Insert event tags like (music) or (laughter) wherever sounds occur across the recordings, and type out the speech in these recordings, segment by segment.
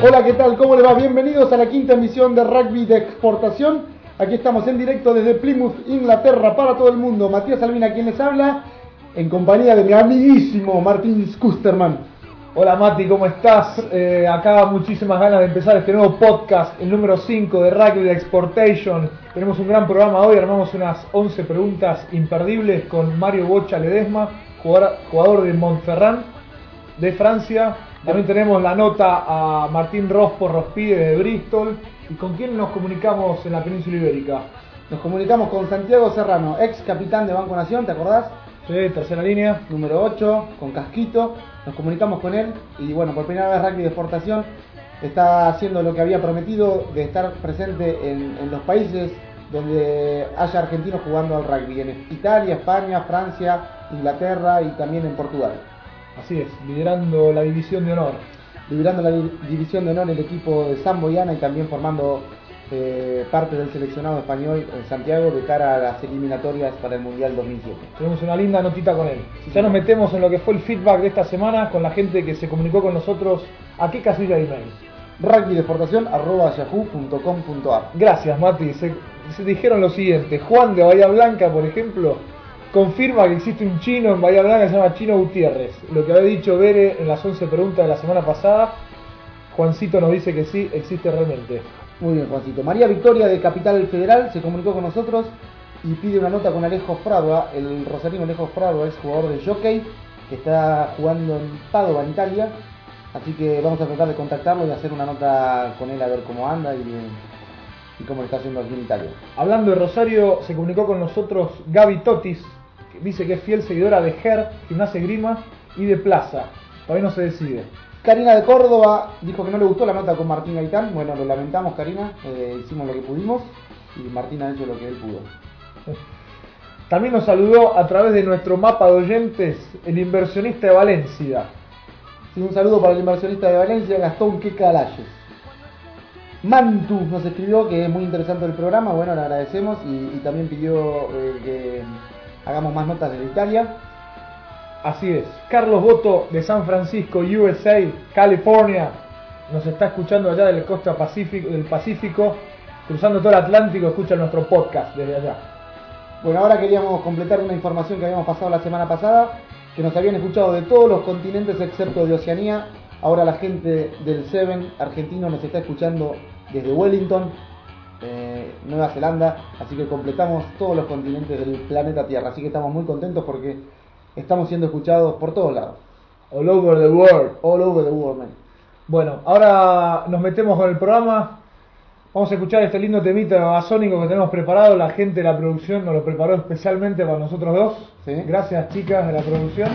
Hola, ¿qué tal? ¿Cómo le va? Bienvenidos a la quinta emisión de Rugby de Exportación. Aquí estamos en directo desde Plymouth, Inglaterra, para todo el mundo. Matías Albina, quien les habla, en compañía de mi amiguísimo Martín Skusterman. Hola Mati, ¿cómo estás? Eh, acá muchísimas ganas de empezar este nuevo podcast, el número 5 de Rugby de Exportation. Tenemos un gran programa hoy, armamos unas 11 preguntas imperdibles con Mario Bocha Ledesma, jugador de Montferrand, de Francia. También tenemos la nota a Martín Rospo Rospide de Bristol. ¿Y con quién nos comunicamos en la península ibérica? Nos comunicamos con Santiago Serrano, ex capitán de Banco Nación, ¿te acordás? Sí, tercera línea. Número 8, con Casquito. Nos comunicamos con él y bueno, por primera vez Rugby de Exportación está haciendo lo que había prometido de estar presente en, en los países donde haya argentinos jugando al rugby, en Italia, España, Francia, Inglaterra y también en Portugal. Así es, liderando la división de honor. Liderando la di- división de honor el equipo de San Boyana y también formando eh, parte del seleccionado español en Santiago de cara a las eliminatorias para el Mundial 2007. Tenemos una linda notita con él. Ya nos metemos en lo que fue el feedback de esta semana con la gente que se comunicó con nosotros. ¿A qué casilla de email? rugbydeportación.yahoo.com.ar Gracias, Mati. Se, se dijeron lo siguiente. Juan de Bahía Blanca, por ejemplo, confirma que existe un chino en Bahía Blanca que se llama Chino Gutiérrez. Lo que había dicho Bere en las 11 preguntas de la semana pasada. Juancito nos dice que sí, existe realmente. Muy bien, Juancito. María Victoria de Capital Federal se comunicó con nosotros y pide una nota con Alejo Fradua, el rosarino Alejo Fradua, es jugador de jockey que está jugando en Padova, en Italia. Así que vamos a tratar de contactarlo y hacer una nota con él a ver cómo anda y, y cómo le está haciendo aquí en Italia. Hablando de Rosario, se comunicó con nosotros Gaby Totis, dice que es fiel seguidora de GER, Gimnasia Grima y de Plaza. Todavía no se decide. Karina de Córdoba dijo que no le gustó la nota con Martín Gaitán. Bueno, lo lamentamos, Karina. Eh, hicimos lo que pudimos y Martín ha hecho lo que él pudo. (laughs) También nos saludó a través de nuestro mapa de oyentes el inversionista de Valencia. Sí, un saludo para el inversionista de Valencia, Gastón Queca Alayes. Mantu nos escribió que es muy interesante el programa, bueno, le agradecemos y, y también pidió eh, que hagamos más notas de Italia. Así es. Carlos Boto de San Francisco, USA, California, nos está escuchando allá del costa Pacífico, del Pacífico, cruzando todo el Atlántico, escucha nuestro podcast desde allá. Bueno, ahora queríamos completar una información que habíamos pasado la semana pasada, que nos habían escuchado de todos los continentes excepto de Oceanía. Ahora la gente del Seven argentino nos está escuchando desde Wellington, eh, Nueva Zelanda, así que completamos todos los continentes del planeta Tierra. Así que estamos muy contentos porque estamos siendo escuchados por todos lados. All over the world. All over the world, man. Bueno, ahora nos metemos con el programa. Vamos a escuchar este lindo temita basónico que tenemos preparado. La gente de la producción nos lo preparó especialmente para nosotros dos. Sí. Gracias, chicas de la producción.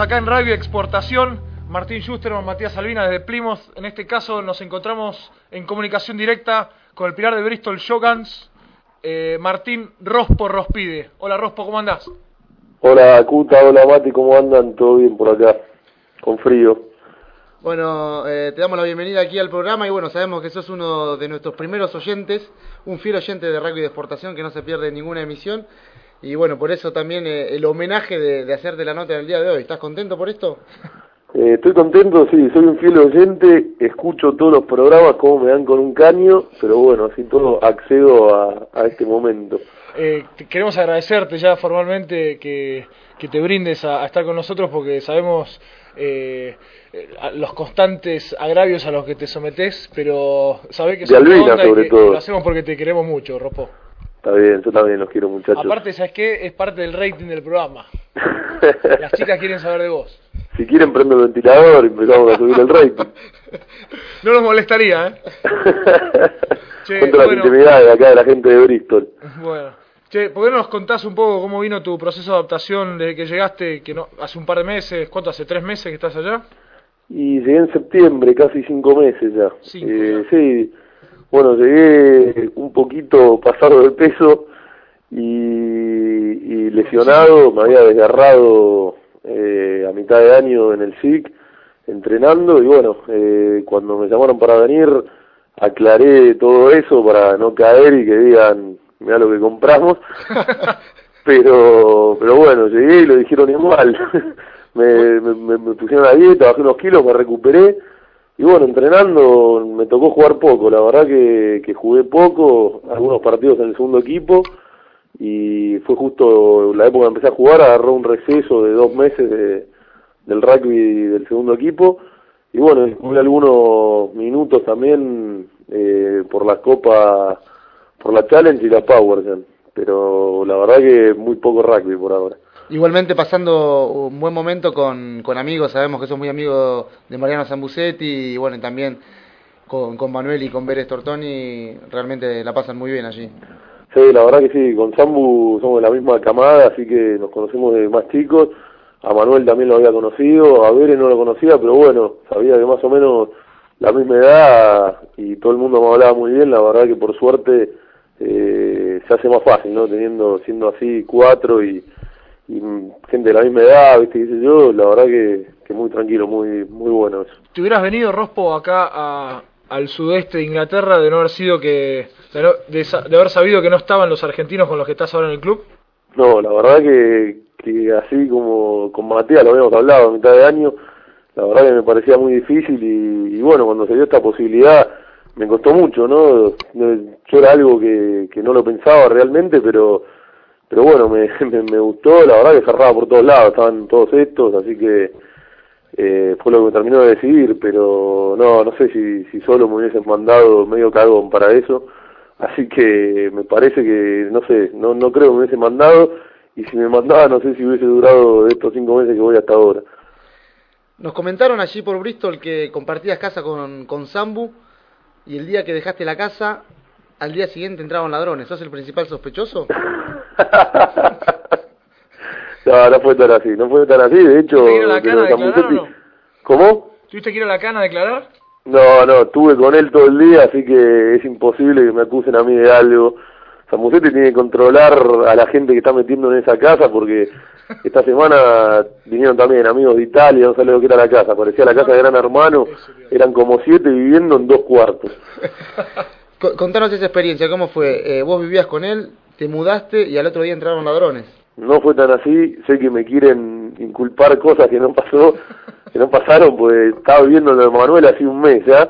Acá en Radio Exportación. Martín Schusterman, Matías Salvina desde Plymouth. En este caso nos encontramos en comunicación directa con el pilar de Bristol Shogans, eh, Martín Rospo Rospide. Hola Rospo, ¿cómo andás? Hola Cuta, hola Mati, ¿cómo andan? ¿Todo bien por acá? Con frío. Bueno, eh, te damos la bienvenida aquí al programa y bueno, sabemos que sos uno de nuestros primeros oyentes, un fiel oyente de rugby de exportación que no se pierde ninguna emisión y bueno, por eso también eh, el homenaje de, de hacerte la nota del día de hoy. ¿Estás contento por esto? Eh, estoy contento, sí, soy un fiel oyente, escucho todos los programas, como me dan con un caño, pero bueno, así todo accedo a, a este momento. Eh, queremos agradecerte ya formalmente que, que te brindes a, a estar con nosotros porque sabemos eh, eh, los constantes agravios a los que te sometés, pero sabés que De Albina, sobre que todo. lo hacemos porque te queremos mucho, Rospo. Está bien, yo también los quiero muchachos. Aparte, ¿sabes qué? Es parte del rating del programa. (laughs) Las chicas quieren saber de vos. si quieren prendo el ventilador y empezamos a subir el rating. (laughs) No nos molestaría, ¿eh? (laughs) Che, las bueno. intimidades de acá de la gente de Bristol. Bueno. Che, ¿por qué no nos contás un poco cómo vino tu proceso de adaptación desde que llegaste, que no, hace un par de meses, ¿cuánto? ¿Hace tres meses que estás allá? Y llegué en septiembre, casi cinco meses ya. Cinco Eh, ya. sí, bueno, llegué un poquito pasado de peso y, y lesionado, me había desgarrado eh, a mitad de año en el SIC entrenando. Y bueno, eh, cuando me llamaron para venir aclaré todo eso para no caer y que digan, mira lo que compramos. (laughs) pero pero bueno llegué y lo dijeron igual. (laughs) Me, me, me- me pusieron a dieta bajé unos kilos me recuperé y bueno entrenando me tocó jugar poco la verdad que, que jugué poco algunos partidos en el segundo equipo y fue justo la época que empecé a jugar agarró un receso de dos meses de, del rugby del segundo equipo y bueno jugué algunos minutos también eh, por la copa por la challenge y la power pero la verdad que muy poco rugby por ahora Igualmente pasando un buen momento con, con amigos, sabemos que sos muy amigo de Mariano Zambucetti y bueno, también con, con Manuel y con Beres Tortoni, realmente la pasan muy bien allí. Sí, la verdad que sí, con Sambu somos de la misma camada, así que nos conocemos de más chicos. A Manuel también lo había conocido, a Vere no lo conocía, pero bueno, sabía que más o menos la misma edad y todo el mundo me hablaba muy bien. La verdad que por suerte eh, se hace más fácil, ¿no? Teniendo, siendo así cuatro y, y mm, gente de la misma edad, ¿viste? qué sé yo, la verdad que, que muy tranquilo, muy, muy bueno eso. ¿Te hubieras venido, Rospo, acá a- al sudeste de Inglaterra de no haber sido que. de, no- de haber sabido que no estaban los argentinos con los que estás ahora en el club? No, la verdad que, que así como con Matías lo habíamos hablado a mitad de año, la verdad que me parecía muy difícil y, y bueno, cuando se dio esta posibilidad me costó mucho, ¿no? No, Yo era algo que, que no lo pensaba realmente, pero pero bueno, me, (laughs) me, me gustó, la verdad que cerraba por todos lados, estaban todos estos, así que eh, fue lo que me terminó de decidir, pero no, no sé si, si solo me hubiesen mandado medio cagón para eso, así que me parece que, no sé, no, no creo que me hubiese mandado, y si me mandaba no sé si hubiese durado estos cinco meses que voy hasta ahora. Nos comentaron allí por Bristol que compartías casa con, con Zambu y el día que dejaste la casa, al día siguiente entraban ladrones. ¿Sos el principal sospechoso? (laughs) no, no fue tan así, no fue tan así, de hecho, ¿Te dieron la los a declarar o no? (laughs) ¿Cómo? ¿Tuviste que ir a la cana a declarar? No, no, estuve con él todo el día, así que es imposible que me acusen a mí de algo. Samucetti tiene que controlar a la gente que está metiendo en esa casa porque (laughs) esta semana vinieron también amigos de Italia, no sabía lo que era la casa, parecía la casa de Gran Hermano, eran como siete viviendo en dos cuartos. Co- Contanos esa experiencia, ¿cómo fue? Eh, vos vivías con él, te mudaste y al otro día entraron ladrones. No fue tan así, sé que me quieren inculpar cosas que no pasó, que no pasaron, pues estaba viviendo lo de Manuel hace un mes ya,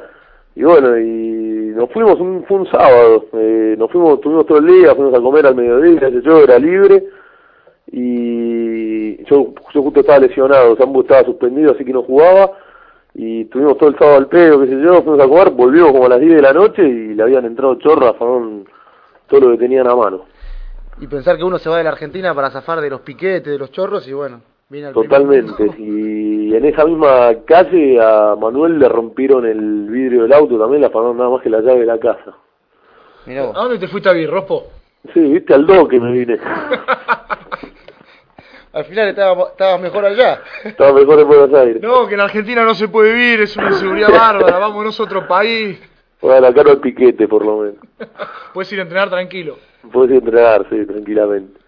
y bueno, y nos fuimos, un, fue un sábado, eh, nos fuimos, estuvimos todo el día, fuimos a comer al mediodía, yo era libre, y yo, yo justo estaba lesionado, Sambu estaba suspendido, así que no jugaba, y estuvimos todo el sábado al pedo, qué sé yo, fuimos a comer, volvimos como a las 10 de la noche y le habían entrado chorras, fueron todo lo que tenían a mano. Y pensar que uno se va de la Argentina para zafar de los piquetes, de los chorros y bueno, viene al Totalmente. Y en esa misma calle a Manuel le rompieron el vidrio del auto también, le apagaron nada más que la llave de la casa. Mirá vos. ¿A dónde te fuiste a vivir, Rospo? Sí, viste al do que me vine. (laughs) al final estabas estaba mejor allá. Estaba mejor en Buenos Aires. No, que en Argentina no se puede vivir, es una inseguridad (laughs) bárbara, vámonos a otro país. Bueno, la cara al piquete, por lo menos. (laughs) Puedes ir a entrenar tranquilo. Puedes entrenar, sí, tranquilamente.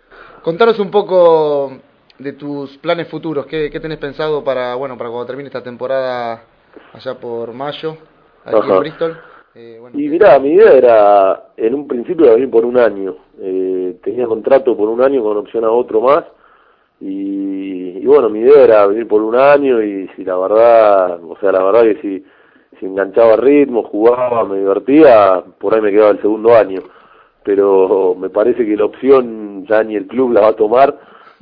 Contanos un poco de tus planes futuros. ¿Qué, qué tenés pensado para bueno para cuando termine esta temporada allá por mayo, aquí Ajá. en Bristol? Eh, bueno, Y mirá, mi idea era, en un principio era venir por un año. Eh, tenía contrato por un año con opción a otro más. Y, y bueno, mi idea era venir por un año y si la verdad, o sea, la verdad que si, si enganchaba ritmo, jugaba, me divertía, por ahí me quedaba el segundo año. Pero me parece que la opción ya ni el club la va a tomar.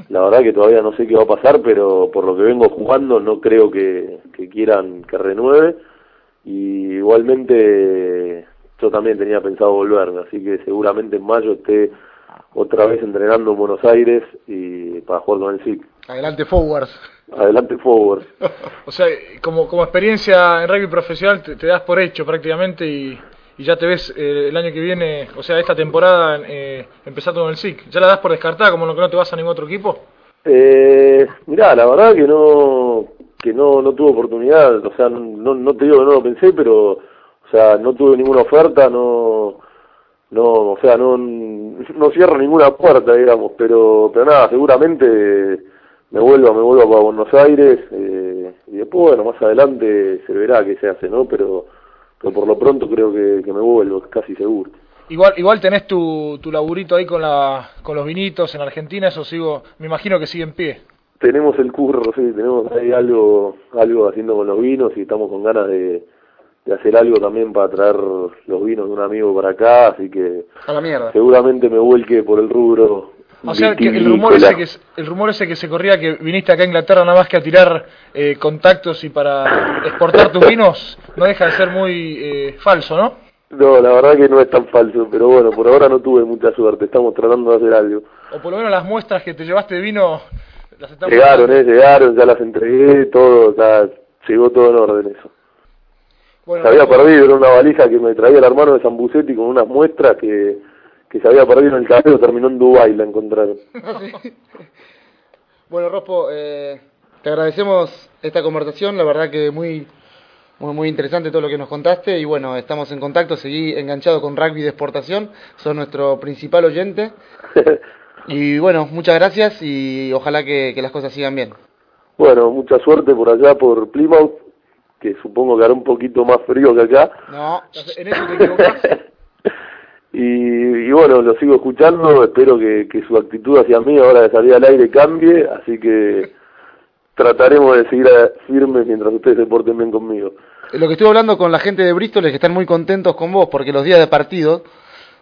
La verdad que todavía no sé qué va a pasar, pero por lo que vengo jugando no creo que, que quieran que renueve y igualmente yo también tenía pensado volverme, así que seguramente en mayo esté otra vez entrenando en Buenos Aires y para jugar con el SIC. adelante forwards. Adelante forward. (laughs) O sea, como, como experiencia en rugby profesional te, te das por hecho prácticamente y, y ya te ves eh, el año que viene, o sea, esta temporada eh, empezando con el SIC. ¿Ya la das por descartada como lo que no te vas a ningún otro equipo? Eh, mirá, la verdad que no que no no tuve oportunidad, o sea, no, no te digo que no lo pensé, pero o sea, no tuve ninguna oferta, no no, o sea, no no cierro ninguna puerta, digamos, pero pero nada, seguramente me vuelvo, me vuelvo para Buenos Aires eh, y después, bueno, más adelante se verá qué se hace, ¿no? Pero pero por lo pronto creo que, que me vuelvo, casi seguro. Igual, igual tenés tu, tu laburito ahí con, la, con los vinitos en Argentina, eso sigo, me imagino que sigue en pie. Tenemos el curro, sí, tenemos ahí algo, algo haciendo con los vinos y estamos con ganas de, de hacer algo también para traer los vinos de un amigo para acá, así que A la mierda. seguramente me vuelque por el rubro. O sea, que el rumor, ese que, el rumor ese que se corría que viniste acá a Inglaterra nada más que a tirar eh, contactos y para exportar tus vinos, no deja de ser muy eh, falso, ¿no? No, la verdad que no es tan falso, pero bueno, por ahora no tuve mucha suerte, estamos tratando de hacer algo. O por lo menos las muestras que te llevaste de vino las estamos Llegaron, eh, llegaron, ya las entregué, todo, ya llegó todo en orden eso. Bueno, se había perdido, era una valija que me traía el hermano de San Bucetti con unas muestras que, que se había perdido en el cabello, terminó en Dubái, la encontraron. (laughs) Bueno, Rospo, eh, te agradecemos esta conversación, la verdad que muy, muy, muy interesante todo lo que nos contaste y bueno, estamos en contacto, seguí enganchado con rugby de exportación, son nuestro principal oyente (laughs) y bueno, muchas gracias y ojalá que, que las cosas sigan bien. Bueno, mucha suerte por allá, por Plymouth, que supongo que hará un poquito más frío que acá. No, en eso te equivocás. (laughs) y, y bueno, lo sigo escuchando, espero que, que su actitud hacia mí ahora de salir al aire cambie, así que trataremos de seguir a- firmes mientras ustedes se porten bien conmigo. lo que estuve hablando con la gente de Bristol es que están muy contentos con vos porque los días de partido,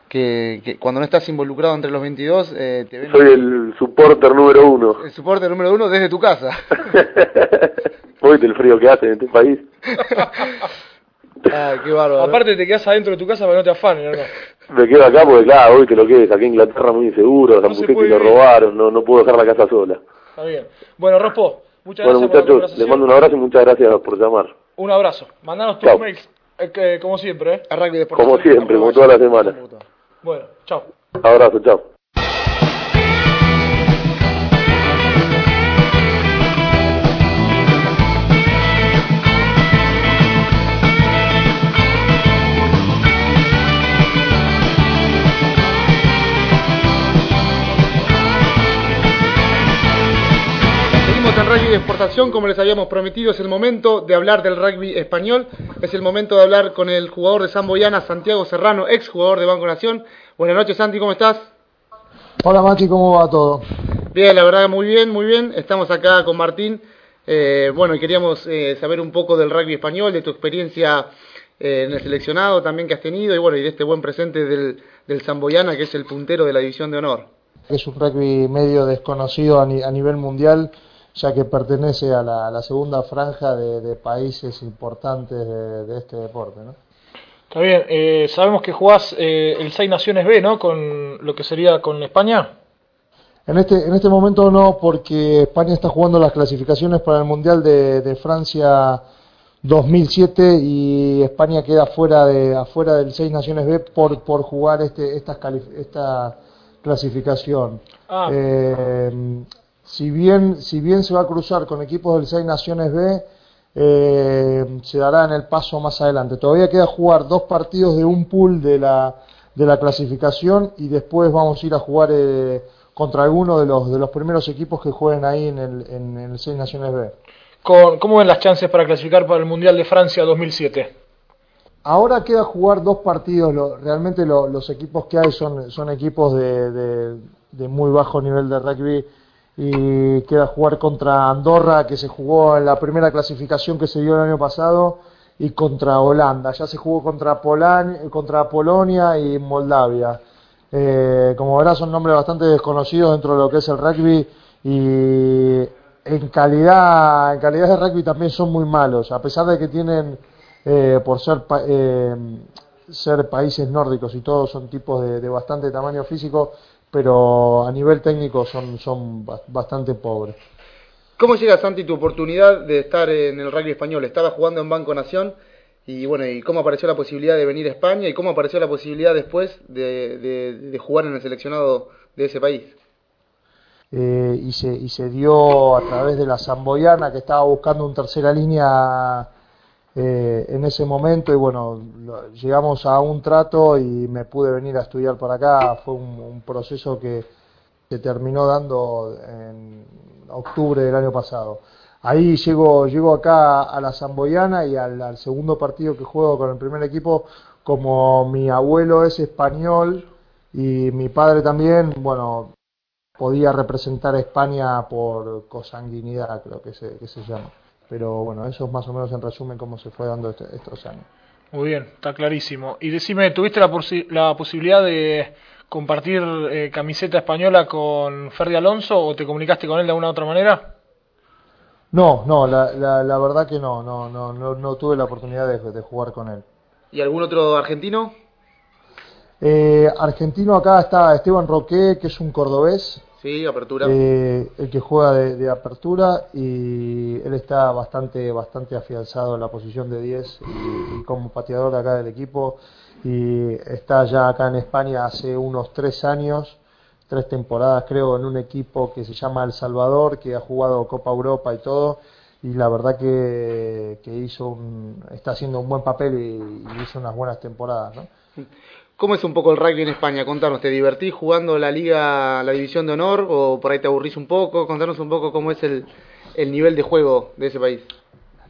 que, que cuando no estás involucrado entre los 22, eh, te ven Soy el supporter número uno. el soporte número uno desde tu casa. (laughs) Hoy del frío que hace en este país. Ay, (laughs) qué bárbaro. Aparte te quedas adentro de tu casa para que no te afanen, ¿o no? Me quedo acá porque, claro, hoy que lo que es, aquí en Inglaterra muy inseguro, San No se Bucetti puede lo vivir. robaron, no, no puedo dejar la casa sola. Está bien. Bueno, Rospo, muchas Bueno, gracias por la muchachos, les mando un abrazo y muchas gracias por llamar. Un abrazo. Mandanos tus Chao. mails, eh, que- como siempre, ¿eh? A rugby de exportación. Como siempre, como toda la semana. Bueno, chao. Abrazo, chao. Rugby de exportación, como les habíamos prometido, es el momento de hablar del rugby español, es el momento de hablar con el jugador de San Boyana, Santiago Serrano, ex jugador de Banco Nación. Buenas noches, Santi, ¿cómo estás? Hola Mati, ¿cómo va todo? Bien, la verdad, muy bien, muy bien. Estamos acá con Martín. Eh, bueno, y queríamos eh, saber un poco del rugby español, de tu experiencia eh, en el seleccionado también que has tenido, y bueno, y de este buen presente del, del Samboyana, que es el puntero de la División de Honor. Es un rugby medio desconocido a, ni- a nivel mundial, ya que pertenece a la, a la segunda franja de, de países importantes de, de este deporte. ¿no? Está bien. Eh, sabemos que jugás eh, el Seis Naciones B, ¿no? Con lo que sería con España. En este, en este momento no, porque España está jugando las clasificaciones para el Mundial de, de Francia 2007 y España queda fuera de afuera del Seis Naciones B por, por jugar este, calif- esta clasificación. Ah. Eh, si bien, si bien se va a cruzar con equipos del Seis Naciones B, eh, se dará en el paso más adelante. Todavía queda jugar dos partidos de un pool de la, de la clasificación y después vamos a ir a jugar eh, contra alguno de los, de los primeros equipos que jueguen ahí en el, en el Seis Naciones B. Con- ¿Cómo ven las chances para clasificar para el Mundial de Francia 2007? Ahora queda jugar dos partidos. lo- realmente lo- los equipos que hay son, son equipos de, de- de muy bajo nivel de rugby. Y queda jugar contra Andorra, que se jugó en la primera clasificación que se dio el año pasado, y contra Holanda. Ya se jugó contra, contra Polonia y Moldavia. Eh, como verás, son nombres bastante desconocidos dentro de lo que es el rugby. Y en calidad, en calidad de rugby también son muy malos, a pesar de que tienen eh, por ser, pa- eh, ser países nórdicos y todos son tipos de bastante tamaño físico, pero a nivel técnico son, son ba- bastante pobres. ¿Cómo llega, Santi, tu oportunidad de estar en el rugby español? Estabas jugando en Banco Nación y bueno, ¿y cómo apareció la posibilidad de venir a España y cómo apareció la posibilidad después de, de- de jugar en el seleccionado de ese país? Eh, y, se, y se dio a través de la Zamboyana que estaba buscando un tercera línea eh, en ese momento y bueno, llegamos a un trato y me pude venir a estudiar para acá. Fue un, proceso que se terminó dando en octubre del año pasado. Ahí llego, llego acá a la Zamboyana y al, al segundo partido que juego con el primer equipo, como mi abuelo es español y mi padre también, bueno, podía representar a España por consanguinidad, creo que se, que se llama. Pero bueno, eso es más o menos en resumen cómo se fue dando este- estos años. Muy bien, está clarísimo. Y decime, ¿tuviste la, posi- la posibilidad de compartir eh, camiseta española con Ferdi Alonso o te comunicaste con él de alguna otra manera? No, no, la, la, la verdad que no, no, no, no, no tuve la oportunidad de, de jugar con él. ¿Y algún otro argentino? Eh, argentino acá está Esteban Roque, que es un cordobés, Sí, apertura. eh, el que juega de, de apertura y él está bastante bastante afianzado en la posición de 10 y, y como pateador acá del equipo y está ya acá en España hace unos tres años, tres temporadas creo en un equipo que se llama El Salvador que ha jugado Copa Europa y todo y la verdad que, que hizo un, está haciendo un buen papel y, y hizo unas buenas temporadas, ¿no? ¿Cómo es un poco el rugby en España? Contanos, ¿te divertís jugando la liga, la división de honor o por ahí te aburrís un poco? Contanos un poco cómo es el, el nivel de juego de ese país.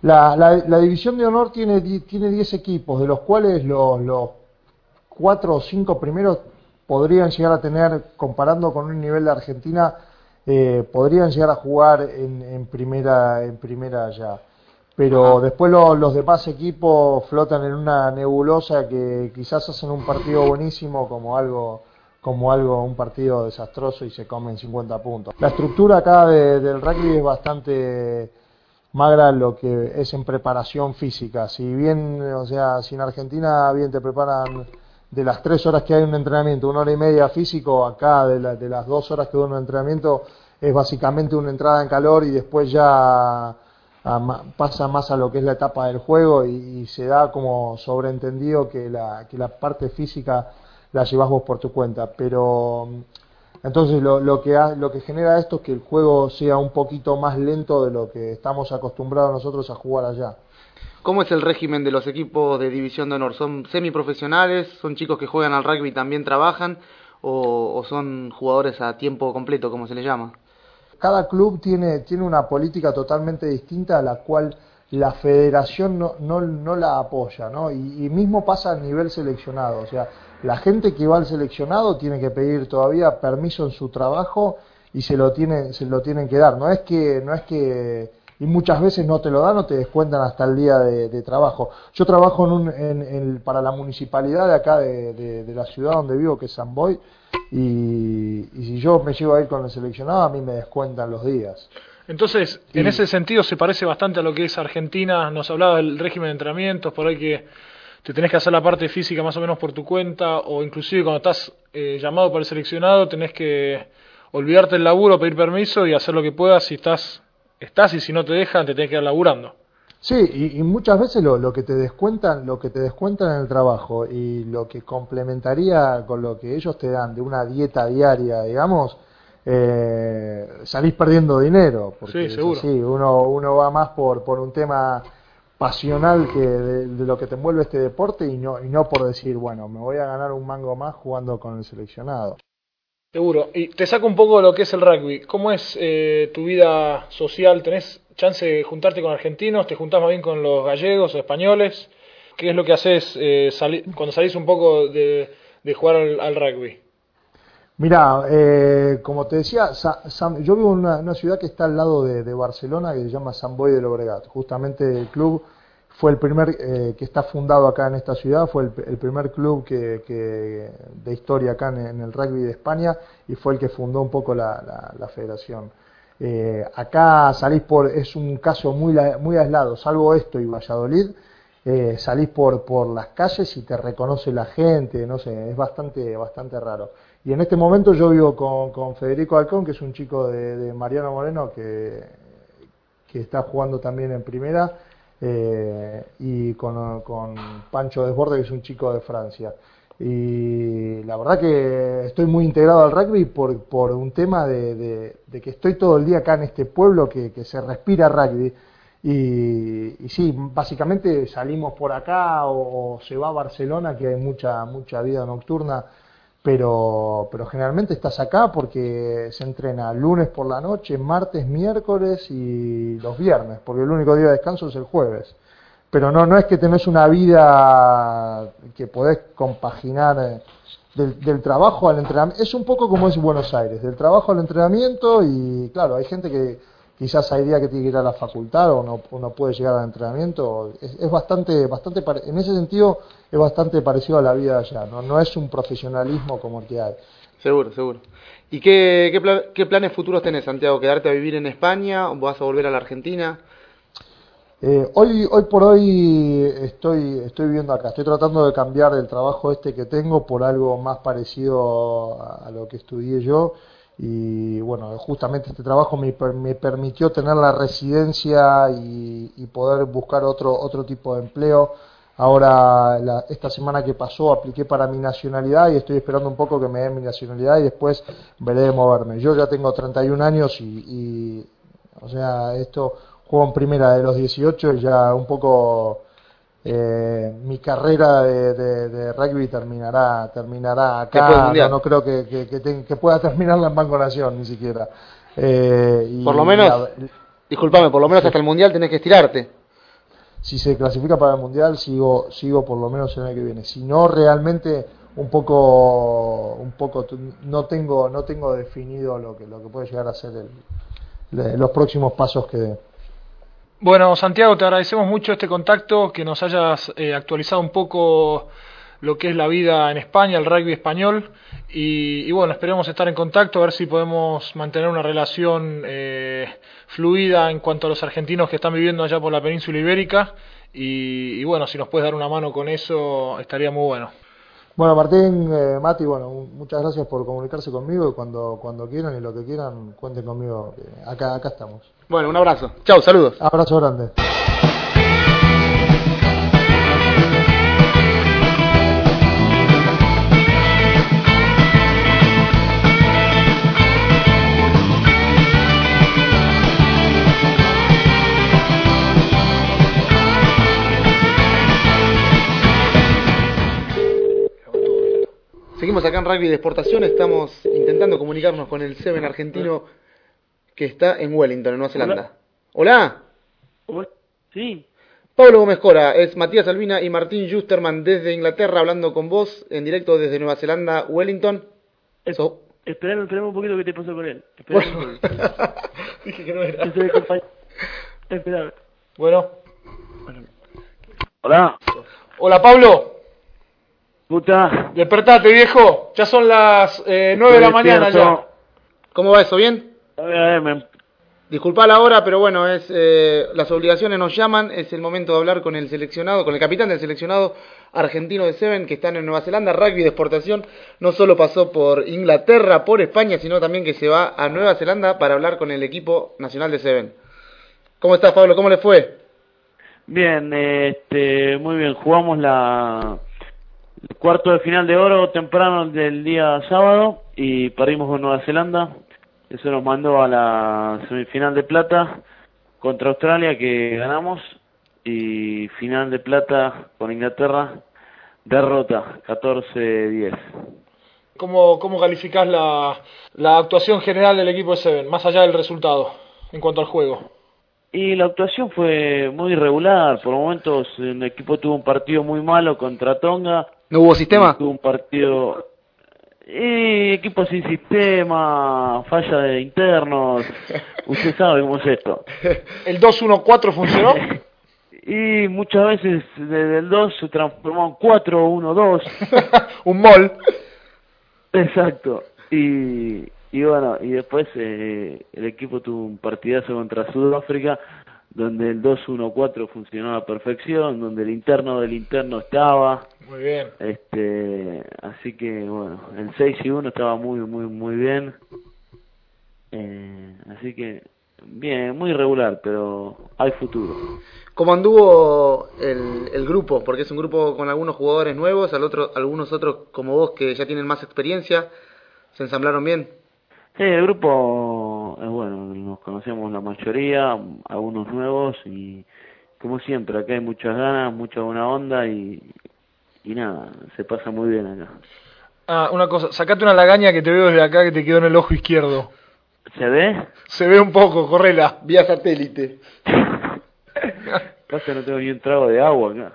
La, la, la división de honor tiene di- tiene 10 equipos, de los cuales los, los cuatro o cinco primeros podrían llegar a tener, comparando con un nivel de Argentina, eh, podrían llegar a jugar en, en primera en primera ya. Pero después lo- los demás equipos flotan en una nebulosa que quizás hacen un partido buenísimo como algo como algo un partido desastroso y se comen 50 puntos. La estructura acá de- del rugby es bastante magra lo que es en preparación física. Si bien, o sea, si en Argentina bien te preparan de las tres horas que hay un entrenamiento, una hora y media físico, acá de, la- de las dos horas que dura un entrenamiento es básicamente una entrada en calor y después ya pasa más a lo que es la etapa del juego y, se da como sobreentendido que la, que parte física la llevas vos por tu cuenta. Pero entonces lo, lo que ha- lo que genera esto es que el juego sea un poquito más lento de lo que estamos acostumbrados nosotros a jugar allá. ¿Cómo es el régimen de los equipos de división de honor? ¿Son semiprofesionales? ¿Son chicos que juegan al rugby y también trabajan? ¿O, son jugadores a tiempo completo, como se les llama? cada club tiene, tiene una política totalmente distinta a la cual la federación no, no, no la apoya, ¿no? Y, y mismo pasa a nivel seleccionado, o sea, la gente que va al seleccionado tiene que pedir todavía permiso en su trabajo y se lo tienen, se lo tienen que dar, no es que, no es que, y muchas veces no te lo dan o te descuentan hasta el día de, de trabajo. Yo trabajo en un, en, en- para la municipalidad de acá de, de- de la ciudad donde vivo, que es San Boy, y, y si yo me llevo a ir con el seleccionado, a mí me descuentan los días. Entonces, en ese sentido se parece bastante a lo que es Argentina. Nos hablaba del régimen de entrenamientos, por ahí que te tenés que hacer la parte física más o menos por tu cuenta, o inclusive cuando estás eh, llamado para el seleccionado tenés que olvidarte del laburo, pedir permiso y hacer lo que puedas. Si estás, estás y si no te dejan, te tenés que ir laburando. Sí, y, y muchas veces lo, lo que te descuentan, lo que te descuentan en el trabajo y lo que complementaría con lo que ellos te dan de una dieta diaria, digamos, eh, salís perdiendo dinero. Porque Sí, seguro. así, uno, uno va más por, por un tema pasional que de, de lo que te envuelve este deporte y no, y no por decir, bueno, me voy a ganar un mango más jugando con el seleccionado. Seguro. Y te saco un poco de lo que es el rugby. ¿Cómo es eh, tu vida social? ¿Tenés chance de juntarte con argentinos? ¿Te juntás más bien con los gallegos españoles? ¿Qué es lo que haces eh, sali- cuando salís un poco de, jugar al, al rugby? Mira, eh, como te decía, yo vivo en una, ciudad que está al lado de, Barcelona que se llama San Boi de Llobregat. Justamente el club fue el primer eh, que está fundado acá en esta ciudad, fue el, primer club que, de historia acá en, el rugby de España y fue el que fundó un poco la, la- la federación. Eh, acá salís por, es un caso muy, muy aislado, salvo esto y Valladolid, eh, salís por, por las calles y te reconoce la gente, no sé, es bastante, bastante raro. Y en este momento yo vivo con, con Federico Alcón, que es un chico de, de Mariano Moreno que, que está jugando también en primera, eh, y con, con Pancho Desborde, que es un chico de Francia. Y la verdad que estoy muy integrado al rugby por, por un tema de, de- que estoy todo el día acá en este pueblo que, que se respira rugby. Y, y sí, básicamente salimos por acá o, o se va a Barcelona, que hay mucha, mucha vida nocturna, pero, pero generalmente estás acá porque se entrena lunes por la noche, martes, miércoles y los viernes, porque el único día de descanso es el jueves. Pero no, no es que tenés una vida que podés compaginar eh, del, del trabajo al entrenamiento. Es un poco como es Buenos Aires, del trabajo al entrenamiento y claro, hay gente que quizás hay días que tiene que ir a la facultad o no, o no puede llegar al entrenamiento. Es, es bastante, bastante, en ese sentido es bastante parecido a la vida allá, ¿no? No es un profesionalismo como el que hay. Seguro, seguro. ¿Y qué, qué, pla- qué planes futuros tenés, Santiago? ¿Quedarte a vivir en España? ¿O vas a volver a la Argentina? Eh, hoy, hoy por hoy estoy, estoy viviendo acá, estoy tratando de cambiar el trabajo este que tengo por algo más parecido a, a lo que estudié yo y bueno, justamente este trabajo me, me permitió tener la residencia y, y poder buscar otro, otro tipo de empleo. Ahora, la- esta semana que pasó, apliqué para mi nacionalidad y estoy esperando un poco que me den mi nacionalidad y después veré de moverme. Yo ya tengo 31 años y, y o sea, esto juego en primera de los 18 y ya un poco eh, mi carrera de, de- de rugby terminará terminará acá. No, creo que, que, que pueda terminarla en Banco Nación ni siquiera. Eh, y Por lo menos, la- disculpame, por lo menos hasta el Mundial tenés que estirarte. si se clasifica para el mundial sigo sigo por lo menos el año que viene si no realmente un poco un poco no tengo no tengo definido lo que lo que puede llegar a ser el, los próximos pasos que. Bueno, Santiago, te agradecemos mucho este contacto, que nos hayas eh, actualizado un poco lo que es la vida en España, el rugby español. Y, bueno, esperemos estar en contacto, a ver si podemos mantener una relación eh, fluida en cuanto a los argentinos que están viviendo allá por la península ibérica. Y, bueno, si nos puedes dar una mano con eso, estaría muy bueno. Bueno, Martín, eh, Mati, bueno, muchas gracias por comunicarse conmigo y cuando, cuando quieran y lo que quieran, cuenten conmigo. que acá, acá estamos. Bueno, un abrazo. Chau, saludos. Abrazo grande. Seguimos acá en Rugby de Exportación, estamos intentando comunicarnos con el Seven argentino que está en Wellington, en Nueva Zelanda. Hola. Sí, Pablo Gómez Cora, es Matías Albina y Martín Justerman desde Inglaterra hablando con vos en directo desde Nueva Zelanda, Wellington. So- esperame, esperame un poquito qué te pasó con él. Bueno. (laughs) Dije que no era. Esperame. Bueno. Hola, Hola, Pablo. puta. Despertate, viejo. Ya son las eh, 9 de la mañana ya. ¿Cómo va eso? ¿Bien? A ver, a ver, me... Disculpa la hora, pero bueno, es eh, las obligaciones nos llaman, es el momento de hablar con el seleccionado, con el capitán del seleccionado argentino de Seven que están en Nueva Zelanda, rugby de exportación, no solo pasó por Inglaterra, por España, sino también que se va a Nueva Zelanda para hablar con el equipo nacional de Seven. ¿Cómo estás, Pablo? ¿Cómo le fue? Bien, este, muy bien. Jugamos la el cuarto de final de oro temprano del día sábado y perdimos con Nueva Zelanda. Eso nos mandó a la semifinal de plata contra Australia que ganamos y final de plata con Inglaterra, derrota 14-10. ¿Cómo, cómo calificás la, la actuación general del equipo de Seven, más allá del resultado, en cuanto al juego? Y la actuación fue muy irregular, por momentos el equipo tuvo un partido muy malo contra Tonga, ¿No hubo sistema? tuvo un partido y equipo sin sistema, falla de internos, (laughs) usted sabe cómo es esto. ¿El 2-1-4 funcionó? (laughs) Y muchas veces desde el 2 se transformó en 4-1-2. (laughs) Un mol. Exacto. Y, y bueno, y después eh, el equipo tuvo un partidazo contra Sudáfrica, donde el 2-1-4 funcionó a la perfección, donde el interno del interno estaba. Muy bien. Este, así que bueno, el 6 y 1 estaba muy, muy, muy bien. Eh, así que bien, muy irregular, pero hay futuro. ¿Cómo anduvo el, el grupo? Porque es un grupo con algunos jugadores nuevos, al otro, algunos otros como vos que ya tienen más experiencia. ¿Se ensamblaron bien? Sí, el grupo es bueno, nos conocemos la mayoría, algunos nuevos y como siempre, acá hay muchas ganas, mucha buena onda y, y nada, se pasa muy bien acá. Ah, una cosa, sacate una lagaña que te veo desde acá que te quedó en el ojo izquierdo. ¿Se ve? Se ve un poco, correla. Vía satélite. (laughs) Que no tengo ni un trago de agua acá.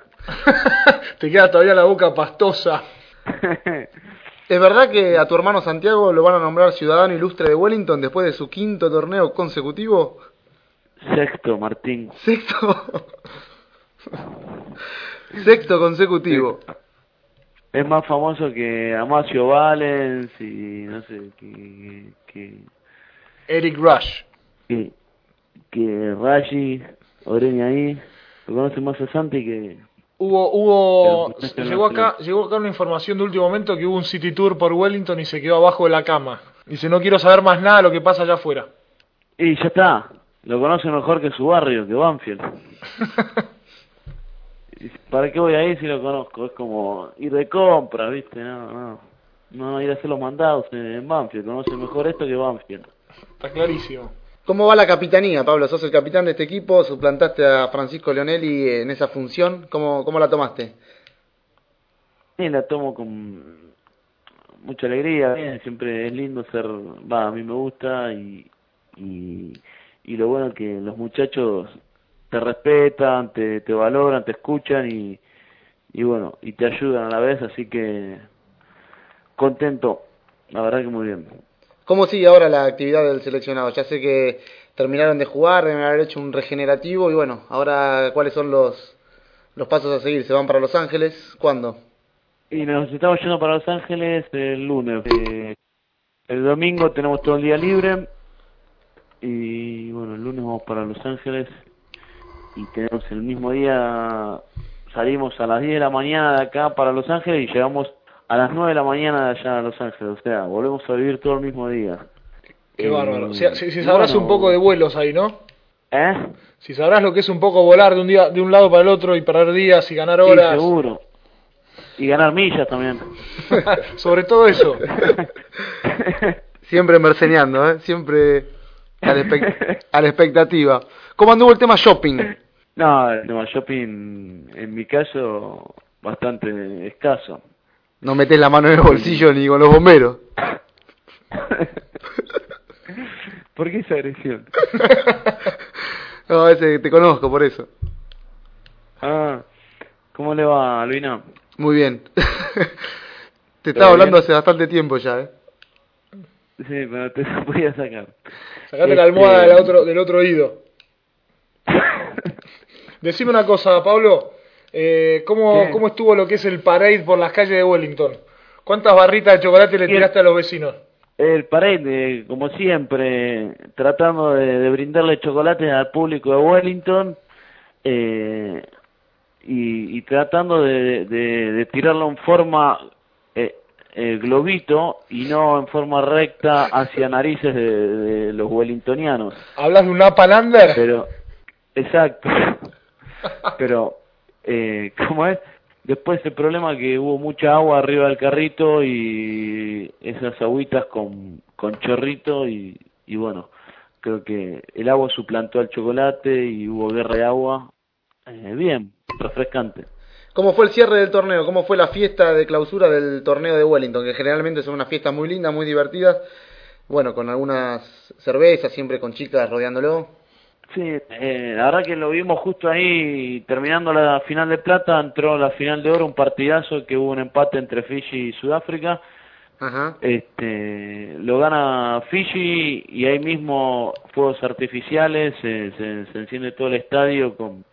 (laughs) te queda todavía la boca pastosa. (laughs) ¿Es verdad que a tu hermano Santiago lo van a nombrar ciudadano ilustre de Wellington después de su quinto torneo consecutivo? Sexto, Martín. Sexto. Sexto consecutivo. Es más famoso que Amacio Valens y no sé, que, que, Eric Rush. que, que Rashi, Oreña ahí. Lo conoce más a Santi que... Hubo, hubo, llegó acá, llegó acá una información de último momento que hubo un city tour por Wellington y se quedó abajo de la cama. Dice, no quiero saber más nada de lo que pasa allá afuera. Y ya está. Lo conoce mejor que su barrio, que Banfield. (laughs) Y ¿Para qué voy ahí si lo conozco? Es como ir de compras, ¿viste? No, no. No ir a hacer los mandados en Banfield. Conoce mejor esto que Banfield. Está clarísimo. ¿Cómo va la capitanía, Pablo? ¿Sos el capitán de este equipo? ¿Suplantaste a Francisco Leonelli en esa función? ¿Cómo, cómo la tomaste? La tomo con mucha alegría. bien, Siempre es lindo ser... Va, a mí me gusta y, y, y lo bueno es que los muchachos te respetan, te, te valoran, te escuchan y, y bueno, y te ayudan a la vez, así que contento, la verdad que muy bien. ¿Cómo sigue ahora la actividad del seleccionado? Ya sé que terminaron de jugar, deben haber hecho un regenerativo y bueno, ahora cuáles son los, los pasos a seguir. ¿Se van para Los Ángeles? ¿Cuándo? Y nos estamos yendo para Los Ángeles el lunes. Eh, el domingo tenemos todo el día libre. Y bueno, el lunes vamos para Los Ángeles. Y tenemos el mismo día, salimos a las 10 de la mañana de acá para Los Ángeles y llegamos a las 9 de la mañana de allá a Los Ángeles. O sea, volvemos a vivir todo el mismo día. Qué Eh, bárbaro. Si, si- si sabrás bueno, un poco de vuelos ahí, ¿no? ¿Eh? Si sabrás lo que es un poco volar de un día de un lado para el otro y perder días y ganar Sí, horas. seguro. Y ganar millas también. (laughs) Sobre todo eso. (laughs) Siempre merceneando, ¿eh? Siempre a la, expect- a la expectativa. ¿Cómo anduvo el tema shopping? No, el tema shopping, en mi caso, bastante escaso. No metés la mano en el bolsillo ni con los bomberos. (laughs) ¿Por qué esa agresión? (laughs) No, ese te conozco, por eso. Ah, ¿cómo le va, Albina? Muy bien. (laughs) te estaba ¿Todo hablando bien? hace bastante tiempo ya, ¿eh? Sí, pero te la voy a sacar. Sacate la Este- almohada del otro, del otro oído. Decime una cosa, Pablo. Eh, ¿cómo. ¿Cómo estuvo lo que es el parade por las calles de Wellington? ¿Cuántas barritas de chocolate le tiraste a los vecinos? El parade, eh, como siempre, tratando de, de brindarle chocolate al público de Wellington eh, y, y tratando de, de- de tirarlo en forma eh, eh, globito y no en forma recta hacia narices de, de los wellingtonianos. ¿Hablas de un Apalander? Pero, exacto. (laughs) Pero, eh, (laughs) ¿cómo es? Después el problema que hubo mucha agua arriba del carrito y esas agüitas con, con chorrito y, y bueno, creo que el agua suplantó al chocolate y hubo guerra de agua. Eh, bien, refrescante. ¿Cómo fue el cierre del torneo? ¿Cómo fue la fiesta de clausura del torneo de Wellington? Que generalmente son unas fiestas muy lindas, muy divertidas. Bueno, con algunas cervezas, siempre con chicas rodeándolo. Sí, eh, la verdad que lo vimos justo ahí, terminando la final de plata, entró la final de oro, un partidazo que hubo un empate entre Fiji y Sudáfrica. Ajá. Este, lo gana Fiji y ahí mismo fuegos artificiales, se, se, se enciende todo el estadio con,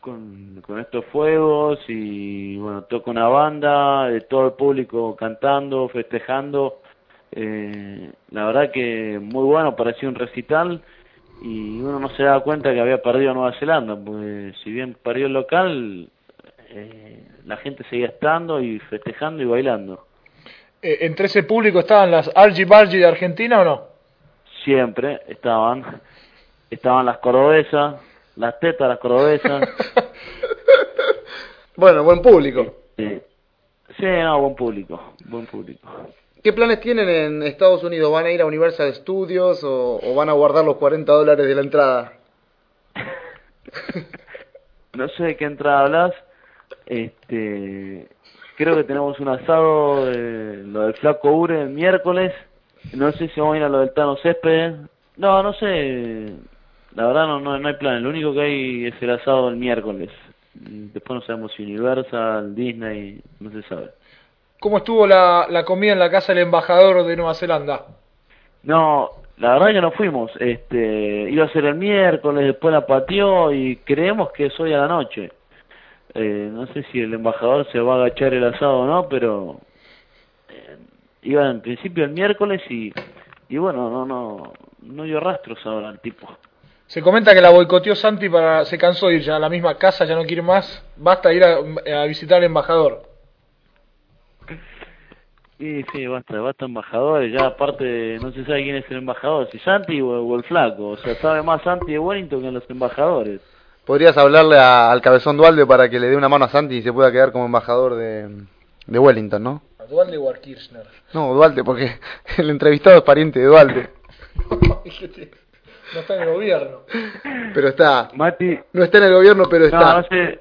con, con estos fuegos y bueno, toca una banda, de todo el público cantando, festejando. Eh, la verdad que muy bueno, parecía un recital y uno no se daba cuenta que había perdido Nueva Zelanda, porque si bien perdió el local, eh, la gente seguía estando y festejando y bailando. Eh, ¿Entre ese público estaban las Argy Bargy de Argentina o no? Siempre estaban, estaban las cordobesas, las tetas las cordobesas. (laughs) Bueno, buen público. Eh, sí, no, buen público, buen público. ¿Qué planes tienen en Estados Unidos? ¿Van a ir a Universal Studios o, van a guardar los 40 dólares de la entrada? (laughs) No sé de qué entrada hablas. Este, creo que tenemos un asado de lo del Flaco Ure el miércoles. No sé si vamos a ir a lo del Tano Césped. No, no sé. La verdad no, no, no hay plan. Lo único que hay es el asado el miércoles. Después no sabemos si Universal, Disney, no se sabe. ¿Cómo estuvo la, la comida en la casa del embajador de Nueva Zelanda? No, la verdad que no fuimos. Este, iba a ser el miércoles, después la pateó y creemos que es hoy a la noche. Eh, no sé si el embajador se va a agachar el asado o no, pero eh, iba en principio el miércoles y, y bueno, no, no, no dio rastros ahora el tipo. Se comenta que la boicoteó Santi para se cansó de ir ya a la misma casa, ya no quiere más, basta ir a, a visitar al embajador. Y sí, basta, basta embajadores, ya aparte no se sabe quién es el embajador, si Santi o, o el flaco, o sea, sabe más Santi de Wellington que los embajadores. ¿Podrías hablarle a- al cabezón Dualde para que le dé una mano a Santi y se pueda quedar como embajador de, de Wellington, no? A Dualde o a Kirchner. No, Dualde, porque (laughs) el entrevistado es pariente de Dualde. (laughs) no está en el gobierno. Pero está. Mati, No está en el gobierno, pero no, está. no sé,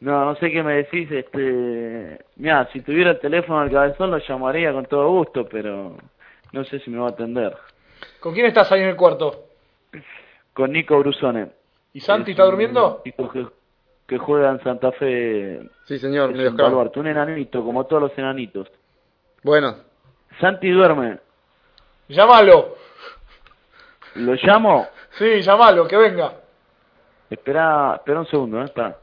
no, no sé qué me decís, este, mira, si tuviera el teléfono al cabezón lo llamaría con todo gusto, pero no sé si me va a atender. ¿Con quién estás ahí en el cuarto? Con Nico Brusone. ¿Y Santi Es está durmiendo? chico que, que juega en Santa Fe, Sí, señor, es un un enanito, como todos los enanitos. Bueno, Santi duerme, Llámalo. ¿lo llamo? Sí, llámalo, que venga. Espera, espera un segundo, ¿eh? Espera.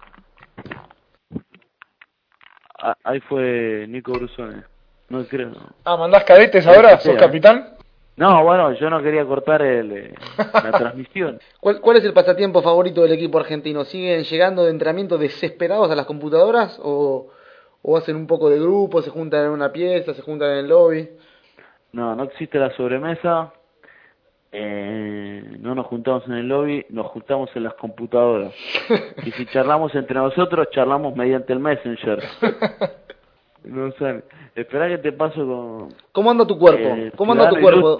Ah, ahí fue Nico Brusone. No creo. Ah, ¿mandás cadetes ahora? Sí, ¿Sos eh. capitán? No, bueno, yo no quería cortar el, eh, la transmisión. (laughs) ¿cuál, ¿cuál es el pasatiempo favorito del equipo argentino? ¿Siguen llegando de entrenamiento desesperados a las computadoras o, o hacen un poco de grupo, se juntan en una pieza, se juntan en el lobby? No, no existe la sobremesa. Eh, no nos juntamos en el lobby, nos juntamos en las computadoras. (laughs) Y si charlamos entre nosotros, charlamos mediante el Messenger. (laughs) No sé. Espera que te paso con. ¿Cómo anda tu cuerpo? eh, ¿Cómo anda tu cuerpo?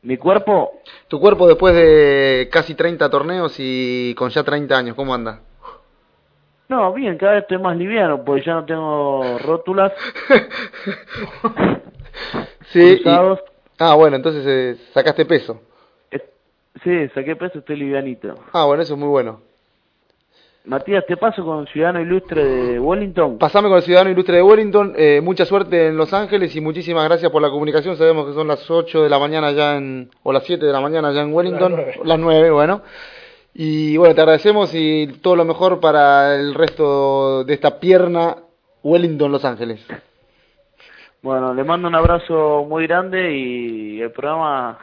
Mi cuerpo, Tu cuerpo después de casi 30 torneos y con ya 30 años, ¿cómo anda? no, bien, cada vez estoy más liviano, porque ya no tengo rótulas. (laughs) Sí, y-. Ah, bueno, entonces eh, sacaste peso. Eh, Sí, saqué peso, estoy livianito. Ah, bueno, eso es muy bueno. Matías, te paso con Ciudadano Ilustre de Wellington. Pasame con el Ciudadano Ilustre de Wellington. eh, mucha suerte en Los Ángeles y muchísimas gracias por la comunicación. Sabemos que son las 8 de la mañana ya en. o las 7 de la mañana ya en Wellington. Las nueve. Las 9, bueno. Y bueno, te agradecemos y todo lo mejor para el resto de esta pierna Wellington Los Ángeles. Bueno, le mando un abrazo muy grande y el programa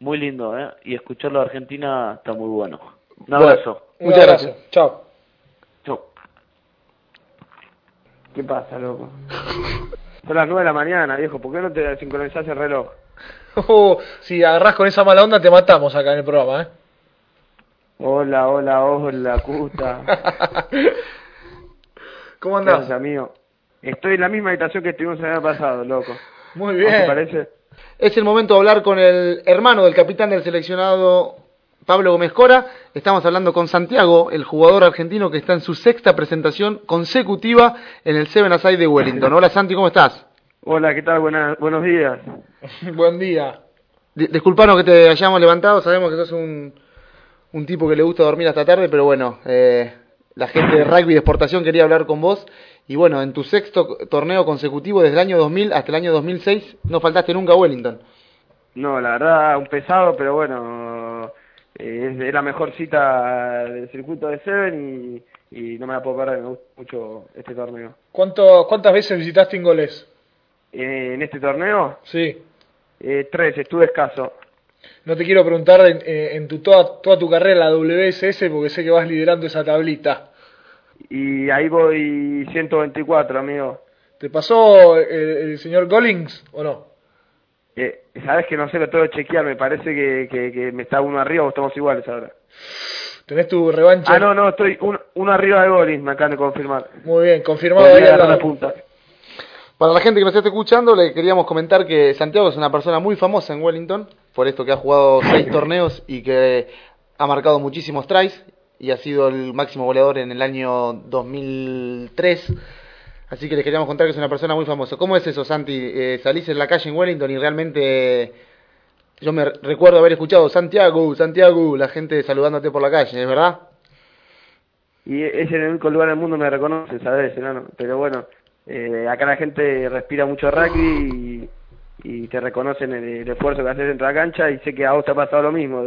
muy lindo, ¿eh? Y escucharlo de Argentina está muy bueno. Un abrazo. Muchas gracias. Chao. Chau. ¿Qué pasa, loco? Son las nueve de la mañana, viejo. ¿Por qué no te sincronizás el reloj? (laughs) Oh, si agarrás con esa mala onda, te matamos acá en el programa, ¿eh? Hola, hola, hola, puta. (laughs) ¿Cómo ¿Qué andás? haces, amigo? Estoy en la misma habitación que estuvimos el año pasado, loco. Muy ¿No bien. te parece? Es el momento de hablar con el hermano del capitán del seleccionado Pablo Gómez Cora. Estamos hablando con Santiago, el jugador argentino que está en su sexta presentación consecutiva en el Seven Aside de Wellington. Hola Santi, ¿cómo estás? Hola, ¿qué tal? Buena- buenos días. (laughs) Buen día. Di- Disculpanos que te hayamos levantado, sabemos que sos un, un tipo que le gusta dormir hasta tarde, pero bueno, eh, la gente de rugby de exportación quería hablar con vos. Y bueno, en tu sexto torneo consecutivo desde el año 2000 hasta el año 2006, no faltaste nunca a Wellington. No, la verdad, un pesado, pero bueno, eh, es, es la mejor cita del circuito de Seven y, y no me la puedo perder, me gusta mucho este torneo. ¿Cuánto, ¿Cuántas veces visitaste Ingoles? Eh, en este torneo, Sí. eh, tres, estuve escaso. No te quiero preguntar en, eh, en tu, toda, toda tu carrera la WSS porque sé que vas liderando esa tablita. Y ahí voy 124, amigo. ¿Te pasó el, el señor Gollings o no? Eh, Sabes que no sé, lo tengo que chequear, me parece que, que, que me está uno arriba o estamos iguales ahora. ¿Tenés tu revancha? Ah, no, no, estoy uno, uno arriba de Golis, me acaban de confirmar. Muy bien, confirmado ahí la lado. punta. Para la gente que nos esté escuchando, le queríamos comentar que Santiago es una persona muy famosa en Wellington, por esto que ha jugado seis torneos y que ha marcado muchísimos tries y ha sido el máximo goleador en el año 2003. Así que les queríamos contar que es una persona muy famosa. ¿Cómo es eso, Santi? Eh, salís en la calle en Wellington y realmente yo me recuerdo haber escuchado Santiago, Santiago, la gente saludándote por la calle, ¿es verdad? Y es el único lugar del mundo me reconoce, ¿sabes? Pero bueno, eh, acá la gente respira mucho rugby y, y te reconocen el, el esfuerzo que haces dentro de la cancha y sé que a vos te ha pasado lo mismo.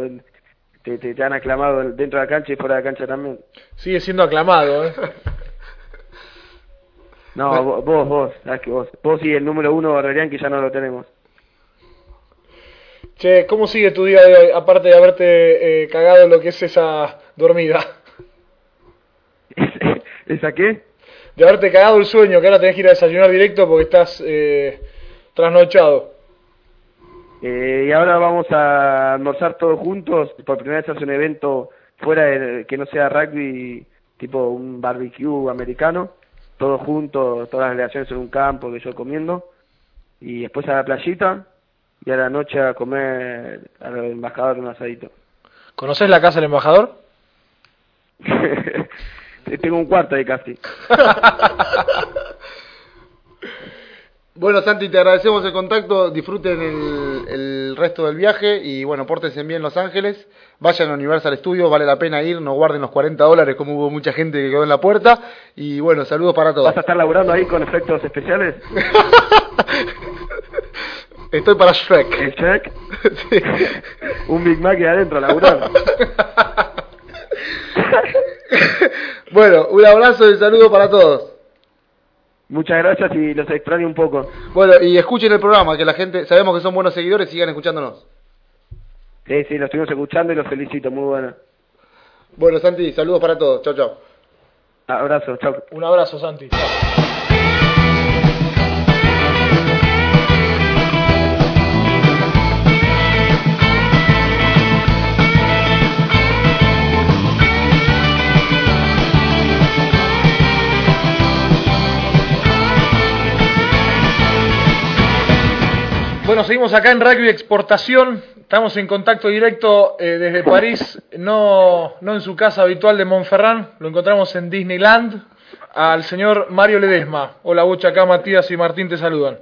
Te, te, te han aclamado dentro de la cancha y fuera de la cancha también. Sigue siendo aclamado, ¿eh? (laughs) No, vos, vos, vos, sabes que vos. Vos y el número uno, Barbarian, que ya no lo tenemos. Che, ¿cómo sigue tu día de hoy? Aparte de haberte eh, cagado lo que es esa dormida. (laughs) ¿Esa qué? De haberte cagado el sueño, que ahora tenés que ir a desayunar directo porque estás eh, trasnochado. Eh, y ahora vamos a almorzar todos juntos. Por primera vez hace un evento fuera de, que no sea rugby, tipo un barbecue americano. Todos juntos, todas las delegaciones en un campo, que yo comiendo. Y después a la playita. Y a la noche a comer al embajador un asadito. ¿Conoces la casa del embajador? (laughs) Tengo un cuarto ahí casi. (laughs) Bueno, Santi, te agradecemos el contacto. Disfruten el, el resto del viaje y bueno, pórtense bien en Los Ángeles. Vayan a Universal Studios, vale la pena ir. No guarden los 40 dólares como hubo mucha gente que quedó en la puerta. Y bueno, saludos para todos. ¿Vas a estar laburando ahí con efectos especiales? (laughs) Estoy para Shrek. ¿El check? Sí. Un Big Mac ahí adentro, laburando. (laughs) bueno, un abrazo y saludo para todos. Muchas gracias y los extraño un poco. Bueno, y escuchen el programa, que la gente, sabemos que son buenos seguidores, sigan escuchándonos. Sí, sí, los estuvimos escuchando y los felicito, muy bueno. Bueno, Santi, saludos para todos. Chao, chao. Abrazo, chao. Un abrazo, Santi. Bueno, seguimos acá en Rugby Exportación. Estamos en contacto directo eh, desde París, no, no en su casa habitual de Montferrand. Lo encontramos en Disneyland. Al señor Mario Ledesma. Hola, Bocha, acá Matías y Martín te saludan.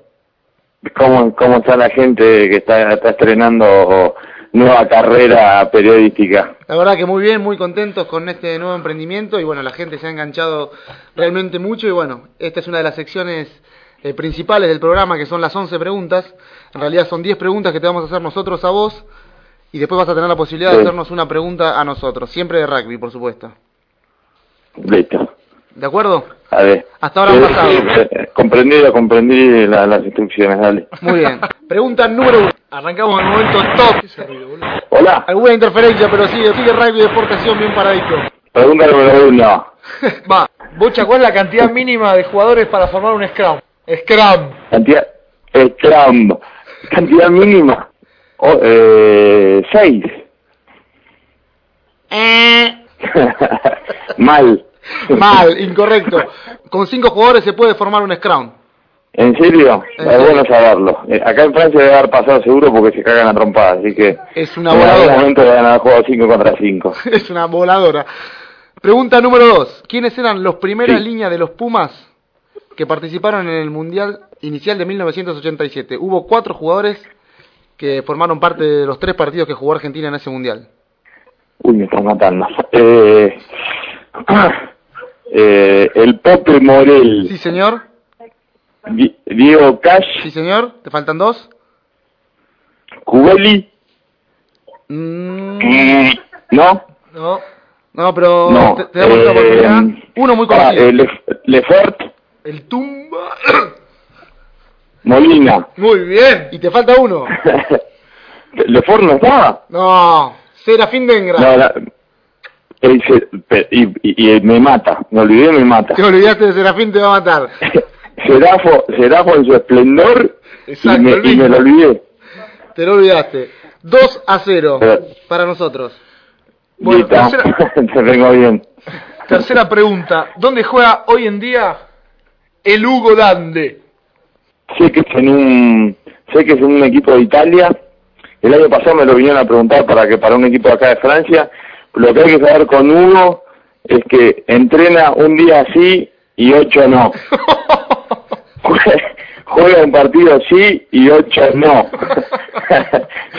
¿Cómo, cómo está la gente que está, está estrenando nueva carrera periodística? La verdad que muy bien, muy contentos con este nuevo emprendimiento y bueno, la gente se ha enganchado realmente mucho y bueno, esta es una de las secciones eh, principales del programa que son las 11 preguntas. En realidad son 10 preguntas que te vamos a hacer nosotros a vos y después vas a tener la posibilidad de hacernos una pregunta a nosotros, siempre de rugby, por supuesto. Listo. ¿De acuerdo? A ver. Hasta ahora han Sí, pasado. eh, comprendido, comprendí la- las instrucciones, dale. Muy bien. Pregunta número uno. Arrancamos en el momento top. Hola, Alguna interferencia, pero sigue, sigue rugby de exportación bien paradito. pregunta número uno. (laughs) Va, Bocha, ¿cuál es la cantidad mínima de jugadores para formar un Scrum? Scrum. Cantidad, eh, Scrum. Cantidad mínima. Oh, eh, seis. (laughs) Mal. Mal, incorrecto. Con cinco jugadores se puede formar un scrum. ¿En serio? ¿En es serio? bueno saberlo. Eh, acá en Francia debe haber pasado seguro porque se cagan a trompadas, así que Es una en algún voladora. momento deben haber jugado 5 contra 5. (laughs) es una voladora. Pregunta número 2. ¿Quiénes eran los primeras Sí. líneas de los Pumas que participaron en el Mundial inicial de 1987? Hubo cuatro jugadores que formaron parte de los tres partidos que jugó Argentina en ese Mundial. Uy, me están matando. Eh, (clears throat) eh, el Pope Morel, Sí, señor. Di- Diego Cash, Sí, señor. ¿Te faltan dos? Cubeli, Mm, mm, ¿no? No. no, pero No. te, te damos eh, oportunidad. Uno muy ah, conocido. eh, Le- Lefort, El tumba. (coughs) Molina. Muy bien. Y te falta uno. (laughs) ¿Lefort no estaba? No, Serafín Dengra. No, la- pe- y, y- y me mata, me olvidé, me mata. Te olvidaste de Serafín, te va a matar. (laughs) Serafo, Serafo en su esplendor Exacto, y, me, el y me lo olvidé. Te lo olvidaste. 2 a 0 Pero- para nosotros. Bueno, tercera- (laughs) te vengo bien. Tercera pregunta. ¿Dónde juega hoy en día el Hugo Dande? Sé que es en un, sé que es en un equipo de Italia. El año pasado me lo vinieron a preguntar para que para un equipo de acá de Francia. Lo que hay que saber con Hugo es que entrena un día sí y ocho no. (laughs) Jue- Juega un partido sí y ocho no. (laughs)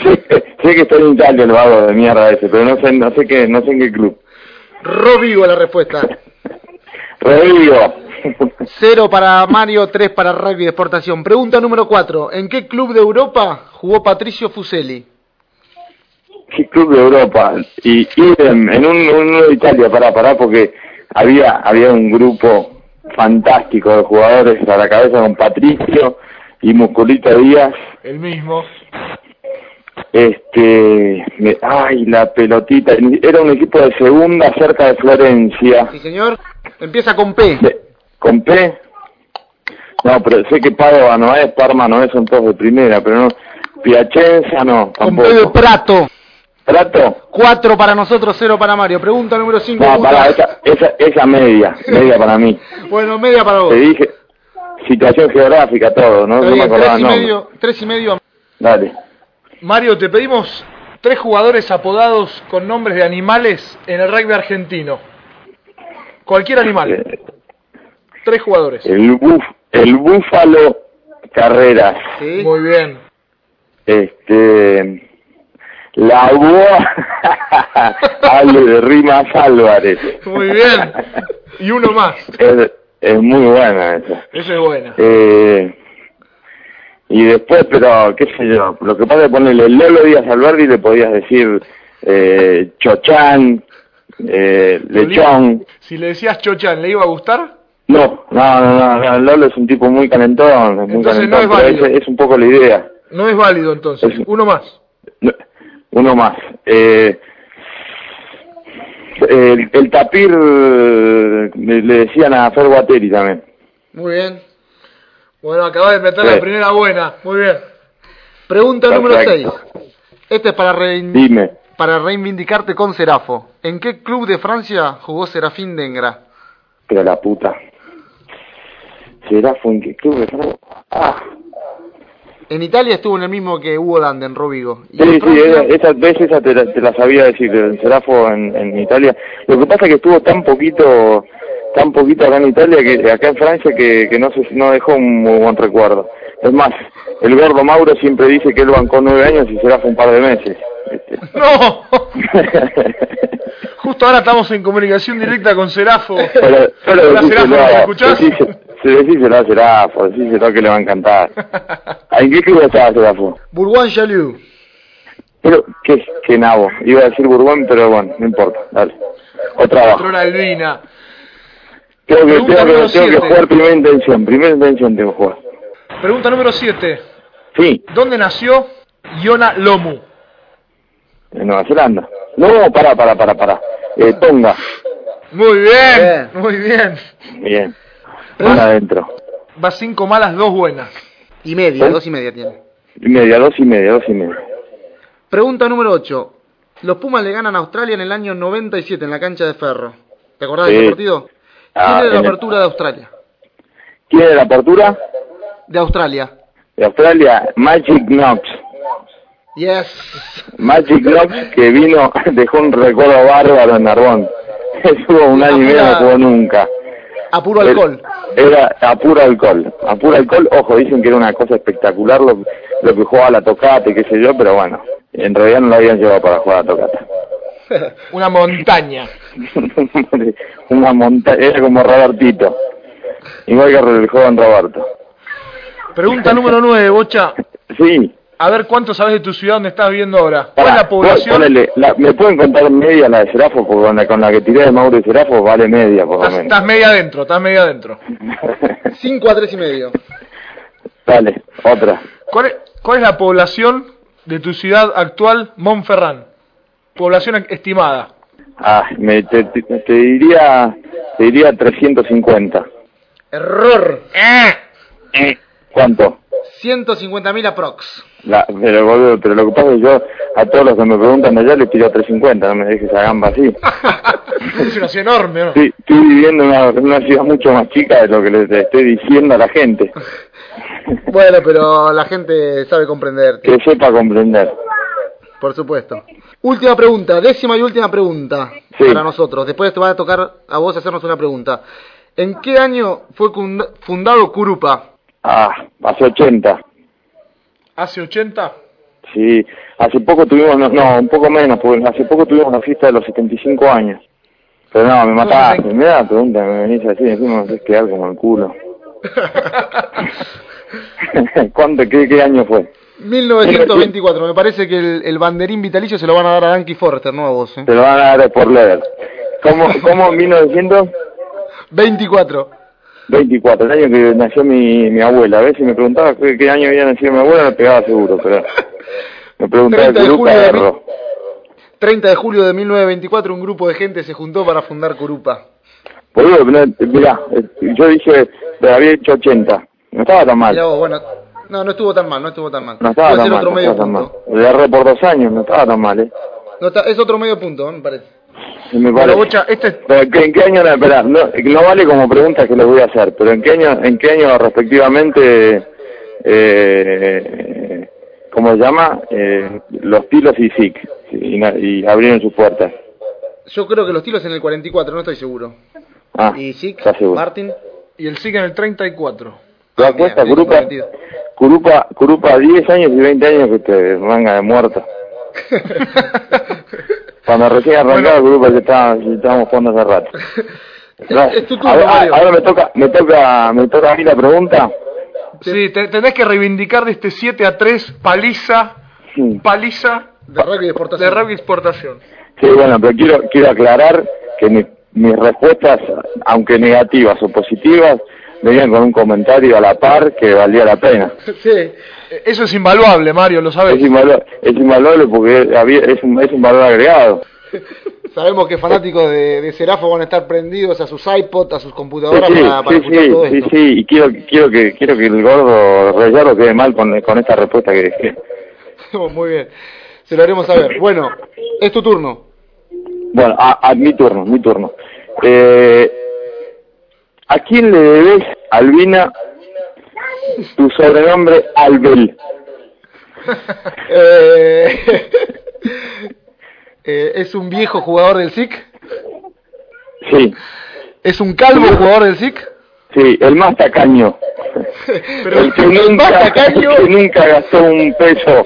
sé, que- sé que está en Italia el vago de mierda ese, pero no sé, no sé qué, no sé en qué club. Robigo la respuesta. Rodrigo. 0 para Mario, 3 para Rugby de Exportación. Pregunta número 4. ¿En qué club de Europa jugó Patricio Fuseli? ¿Qué club de Europa? Y idem, en un, uno de Italia, pará, pará, porque había, había un grupo fantástico de jugadores a la cabeza con Patricio y Musculito Díaz. El mismo. Este, me- ay, la pelotita, era un equipo de segunda cerca de Florencia. Sí, señor. Empieza con P. ¿Con P? No, pero sé que Padova no es, Parma no es, son todos de primera, pero no. Piacenza no, Con P de tampoco. Prato. ¿Prato? 4 para nosotros, 0 para Mario. Pregunta número 5. No, para esa, esa, esa media, media para mí. Bueno, media para vos. Te dije, situación geográfica, todo, ¿no? No me acordaba tres y medio, tres y medio. Dale. Mario, te pedimos tres jugadores apodados con nombres de animales en el rugby argentino. Cualquier animal. Eh, Tres jugadores. El, buf, el búfalo Carreras. Sí. Muy bien. Este. La boa (laughs) Ale de Rimas Álvarez. Muy bien. Y uno más. Es, es muy buena esa. Esa es buena. Eh, y después, pero qué sé yo, lo que pasa es ponerle el Lolo Díaz Alberdi le podías decir eh, Chochán, eh, Lechón. Si le decías Chochan, ¿le iba a gustar? No, no, no, no, Lolo es un tipo muy calentón, muy Entonces no es válido. es un poco la idea. No es válido entonces. Es- Uno más. No, Uno más. Eh, el, el tapir le, le decían a Fer Guateri también. Muy bien. Bueno, acabas de meter Sí. la primera buena. Muy bien. Pregunta número 6. Perfecto. Este es para, rein- Dime. Para reivindicarte con Serafo. ¿En qué club de Francia jugó Serafín Dengra? Pero la puta. ¿Será fue en qué club? de Francia? Ah, En Italia estuvo en el mismo que Hugo Dande en Rovigo. Y sí, en sí, Francia- esa, esa te la, te la sabía decir, el Serafo en, en Italia. Lo que pasa es que estuvo tan poquito tan poquito acá en Italia, que acá en Francia, que, que no se, no dejó un muy buen recuerdo. Es más, el gordo Mauro siempre dice que él bancó nueve años y Serafo un par de meses. ¡No! Justo ahora estamos en comunicación directa con Serafo. Pero, pero Hola, Serafo, ¿me escuchás? decíselo- se decíselo a Serafo, decíselo que le va a encantar. ¿En qué club estaba Serafo? Bourgoin Jalou. Pero, qué, qué nabo. Iba a decir Bourbon, pero bueno, no importa, dale. Otra. Patrona Albina. Tengo que, tengo que, tengo que jugar primera intención, primera intención tengo que jugar. Pregunta número 7. Sí, ¿Dónde nació Iona Lomu? En Nueva Zelanda. No, para, para, para, para. Eh, Tonga. Muy bien, Bien. muy bien. Bien. Una adentro. Va cinco malas, dos buenas. Y media, ¿Eh? dos y media tiene. Y media, dos y media, dos y media. Pregunta número 8. Los Pumas le ganan a Australia en el año 97 en la cancha de Ferro. ¿Te acordás de ese partido? Ah, ¿Quién era la el- apertura de Australia? ¿Quién es la apertura? de Australia. De Australia, Magic Knox. Yes. Magic Knox que vino, (laughs) dejó un recuerdo bárbaro en Narbón. (laughs) Estuvo un año y medio, no jugó nunca. A puro alcohol. Era a puro alcohol. A puro alcohol, ojo, dicen que era una cosa espectacular lo, lo que jugaba la tocata y qué sé yo, pero bueno, en realidad no lo habían llevado para jugar a la tocata. (laughs) Una montaña. una montaña, era como Robertito. Igual que el joven Roberto. Pregunta número 9, Bocha. Sí. A ver cuánto sabes de tu ciudad donde estás viviendo ahora. ¿Cuál es la población? ponele, la- ¿Me pueden contar media la de Serafo? Porque con la, con la que tiré de Mauro y Serafo vale media, por lo menos. estás media adentro, estás media adentro. (laughs) 5 a 3 y medio. Dale, otra. ¿Cuál es, ¿Cuál es la población de tu ciudad actual, Monferrán? Población estimada. Ah, me, te, te- te diría te diría 350. Error. Eh, ¿Cuánto? 150.000 aprox. La, pero, boludo, pero lo que pasa es que yo a todos los que me preguntan allá les tiro 350, no me dejes esa gamba así. (laughs) es una ciudad enorme, ¿no? Estoy, estoy viviendo en una, una ciudad mucho más chica de lo que les estoy diciendo a la gente. (laughs) Bueno, pero la gente sabe comprender, Que sepa comprender. por supuesto. Última pregunta, décima y última pregunta Sí. para nosotros. Después te va a tocar a vos hacernos una pregunta. ¿En qué año fue funda- fundado Curupa? Ah, hace 80. Hace 80. Sí, hace poco tuvimos, no, no, un poco menos, porque hace poco tuvimos la fiesta de los 75 años. Pero no, me mataste, me da pregunta, me venís así, encima me haces quedar como el culo. (laughs) (laughs) ¿Cuánto, qué, qué año fue? 1924. Me parece que el, el banderín vitalicio se lo van a dar a Danky Forrester, no a vos. ¿eh? Te lo van a dar por leer. ¿Cómo, cómo 1924? 24. El año que nació mi, mi abuela. A ver si me preguntaba qué, qué año había nacido mi abuela, me pegaba seguro, pero me preguntaba 30 de el julio de perro. 30 de julio de 1924 un grupo de gente se juntó para fundar Curupa. No, mirá, yo dije, había hecho 80. No estaba tan mal. Mirá vos, bueno, no, no estuvo tan mal, no estuvo tan mal. No estaba Puede tan mal, otro no medio estaba tan mal. Le agarré por dos años, no estaba tan mal, ¿eh? No está- es otro medio punto, ¿eh? me parece. Me Bueno. Bocha, este es- Pero, ¿qué- ¿En qué año? No, espera, no, no vale como pregunta que les voy a hacer, pero ¿en qué año, en qué año respectivamente, eh, ¿cómo se llama? Eh, los Tilos y SIC, y, y abrieron sus puertas. Yo creo que los tiros en el 44, no estoy seguro. Ah, ¿Y. Martin? y el SIC en el 34. ¿Te das cuenta? Curupa. Curupa, Curupa 10 años y 20 años que te manga de muerto. (laughs) Cuando recién arrancaba el grupo ya estábamos jugando hace rato. Es- es tu turno, ahora, Mario. ahora me toca, me toca, me toca a mí la pregunta. Sí, te- tenés que reivindicar de este 7 a 3 paliza, Sí, paliza De rugby de exportación. de rugby exportación. Sí, bueno, pero quiero, quiero aclarar que mi- mis respuestas, aunque negativas o positivas, venían con un comentario a la par que valía la pena. (laughs) Sí. Eso es invaluable, Mario, lo sabes. Es invaluable, es invaluable porque había, es, un, es un valor agregado. (laughs) Sabemos que fanáticos de, de Serafo van a estar prendidos a sus iPod, a sus Sí, computadoras sí, para, para sí, escuchar sí, todo sí, esto. sí, y quiero, quiero que, quiero que el gordo Reyardo quede mal con, con esta respuesta que dejé. (laughs) Muy bien. Se lo haremos saber. Bueno, es tu turno. Bueno, a, a mi turno, mi turno. Eh, ¿A quién le debes, Albina, tu sobrenombre Albel? (laughs) Eh, (laughs) eh, ¿Es un viejo jugador del SIC? Sí, ¿Es un calvo jugador del SIC? sí, el más tacaño. (laughs) Pero el que el nunca, más tacaño- el que nunca gastó un peso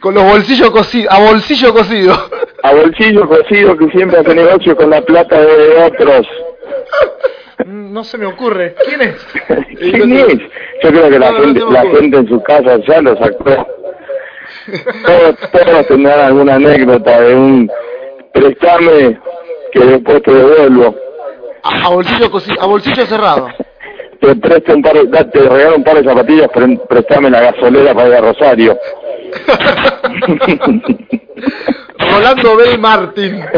Con los bolsillos cosidos, a bolsillo cosido. a bolsillo cocido que siempre hace negocio con la plata de otros. No se me ocurre. ¿Quién es? (laughs) ¿Quién es? Yo creo que la, No, gente, la gente en su casa ya lo sacó. Todos, todos tendrán alguna anécdota de un préstame que después te devuelvo. A, a bolsillo a bolsillo cerrado. Te presto un par de, da- te regalo un par de zapatillas, pre- préstame la gasolera para ir a Rosario. (laughs) Rolando Bel Martin. (laughs)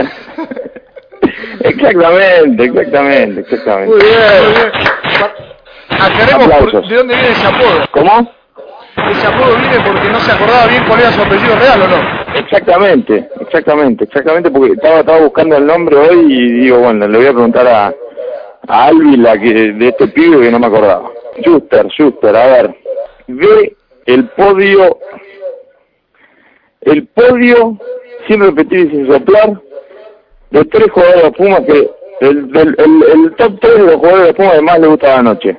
exactamente, exactamente, exactamente. Muy bien. Por- Aplausos. de dónde viene ese apodo. ¿Cómo? Ese apodo viene porque no se acordaba bien cuál era su apellido real o no. Exactamente, exactamente, exactamente, porque estaba, estaba buscando el nombre hoy y digo, bueno, le voy a preguntar a, a que, de este pibe que no me acordaba. Schuster, Schuster, a ver. Ve el podio, el podio, sin repetir y sin soplar, de tres jugadores de Pumas que, el, el, el top 3 de los jugadores de Pumas que más le gusta la noche.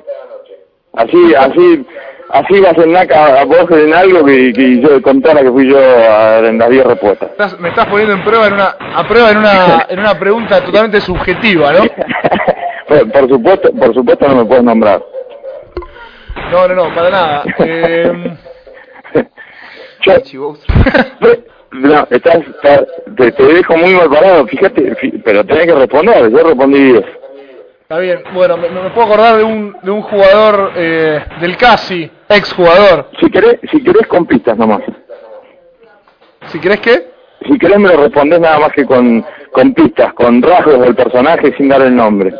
Así, así, así va a ser naca a en algo que, que yo contara que fui yo a- en las 10 respuestas. Estás- me estás poniendo en prueba en una, a prueba en una, (laughs) en una pregunta totalmente subjetiva, ¿no? (laughs) por, por supuesto, por supuesto no me puedes nombrar. No, no, no, para nada. (laughs) Eh, Yo- no, estás, estás- te, te dejo muy mal parado, fíjate, pero tenés que responder, yo respondí 10. está bien, bueno, me, me puedo acordar de un, de un jugador eh, del Casi, ex jugador. Si querés, si querés con pistas nomás. Si querés que, Si querés me lo respondés nada más que con, con pistas, con rasgos del personaje sin dar el nombre.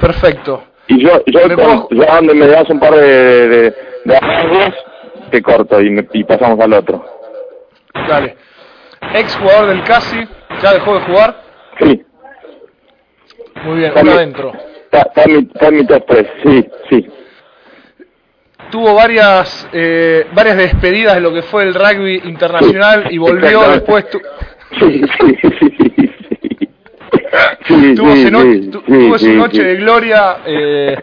perfecto. Y yo, yo, Me con- donde me das un par de, de, de rasgos, te corto y, me- y pasamos al otro. Dale. Ex jugador del Casi, ya dejó de jugar. Sí, Muy bien, Está uno adentro. está, está mi, está en mi top 3, sí, sí. Tuvo varias eh, varias despedidas de lo que fue el rugby internacional y volvió después. tu- Sí, sí, sí, sí, sí. Tuvo sí, no- tu- tuvo su noche de gloria eh,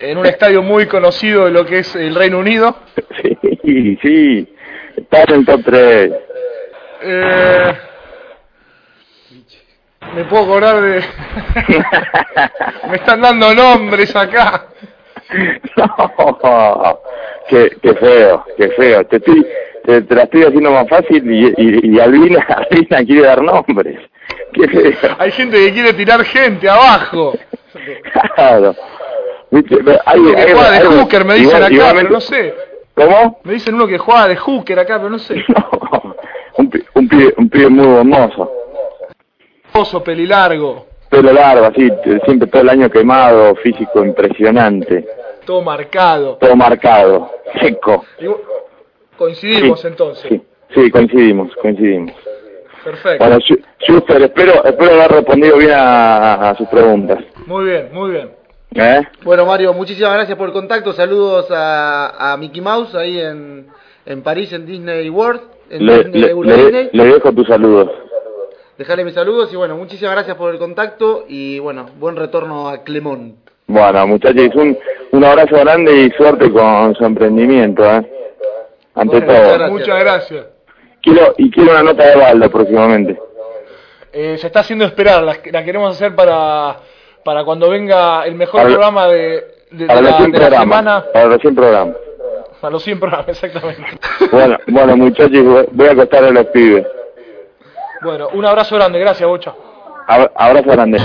en un estadio muy conocido de lo que es el Reino Unido. Sí, sí, está en el top 3. Eh, me puedo acordar de... (laughs) me están dando nombres acá. No, qué, qué feo, qué feo. Te, estoy, te, te la estoy haciendo más fácil y, y, y Albina, Albina (laughs) quiere dar nombres. Qué feo. Hay gente que quiere tirar gente abajo. Claro. Viste, hay- Uno que hay- juega de hay- hooker, me dicen igual- acá, pero no sé. ¿Cómo? Me dicen uno que juega de hooker acá, pero no sé. (laughs) pi- un, pibe, un pibe muy hermoso. Oso, pelilargo, Pelo largo, así, siempre todo el año quemado, físico impresionante. todo marcado. Todo marcado, seco. Y Coincidimos Sí, entonces. Sí, sí, coincidimos, coincidimos. Perfecto. Bueno, Schu- Schuster, espero, espero haber respondido bien a, a sus preguntas. Muy bien, muy bien. ¿Eh? Bueno, Mario, muchísimas gracias por el contacto. Saludos a, a Mickey Mouse ahí en, en París, en Disney World, en Le, dejo tus saludos. Dejarle mis saludos y bueno, muchísimas gracias por el contacto y bueno, buen retorno a Clemón. Bueno, muchachos, un, un abrazo grande y suerte con su emprendimiento, ¿eh? Ante Bueno, muchas todo. gracias. Muchas gracias. Quiero, y quiero una nota de balda próximamente. Eh, se está haciendo esperar, la, la queremos hacer para, para cuando venga el mejor Para- programa de, de- de Para la, los 100 de la semana. Para los 100 programas. Para los 100 programas, exactamente. Bueno, bueno muchachos, voy- voy a acostar a los pibes. Bueno, un abrazo grande, gracias, Bocha. Ab- Abrazo grande.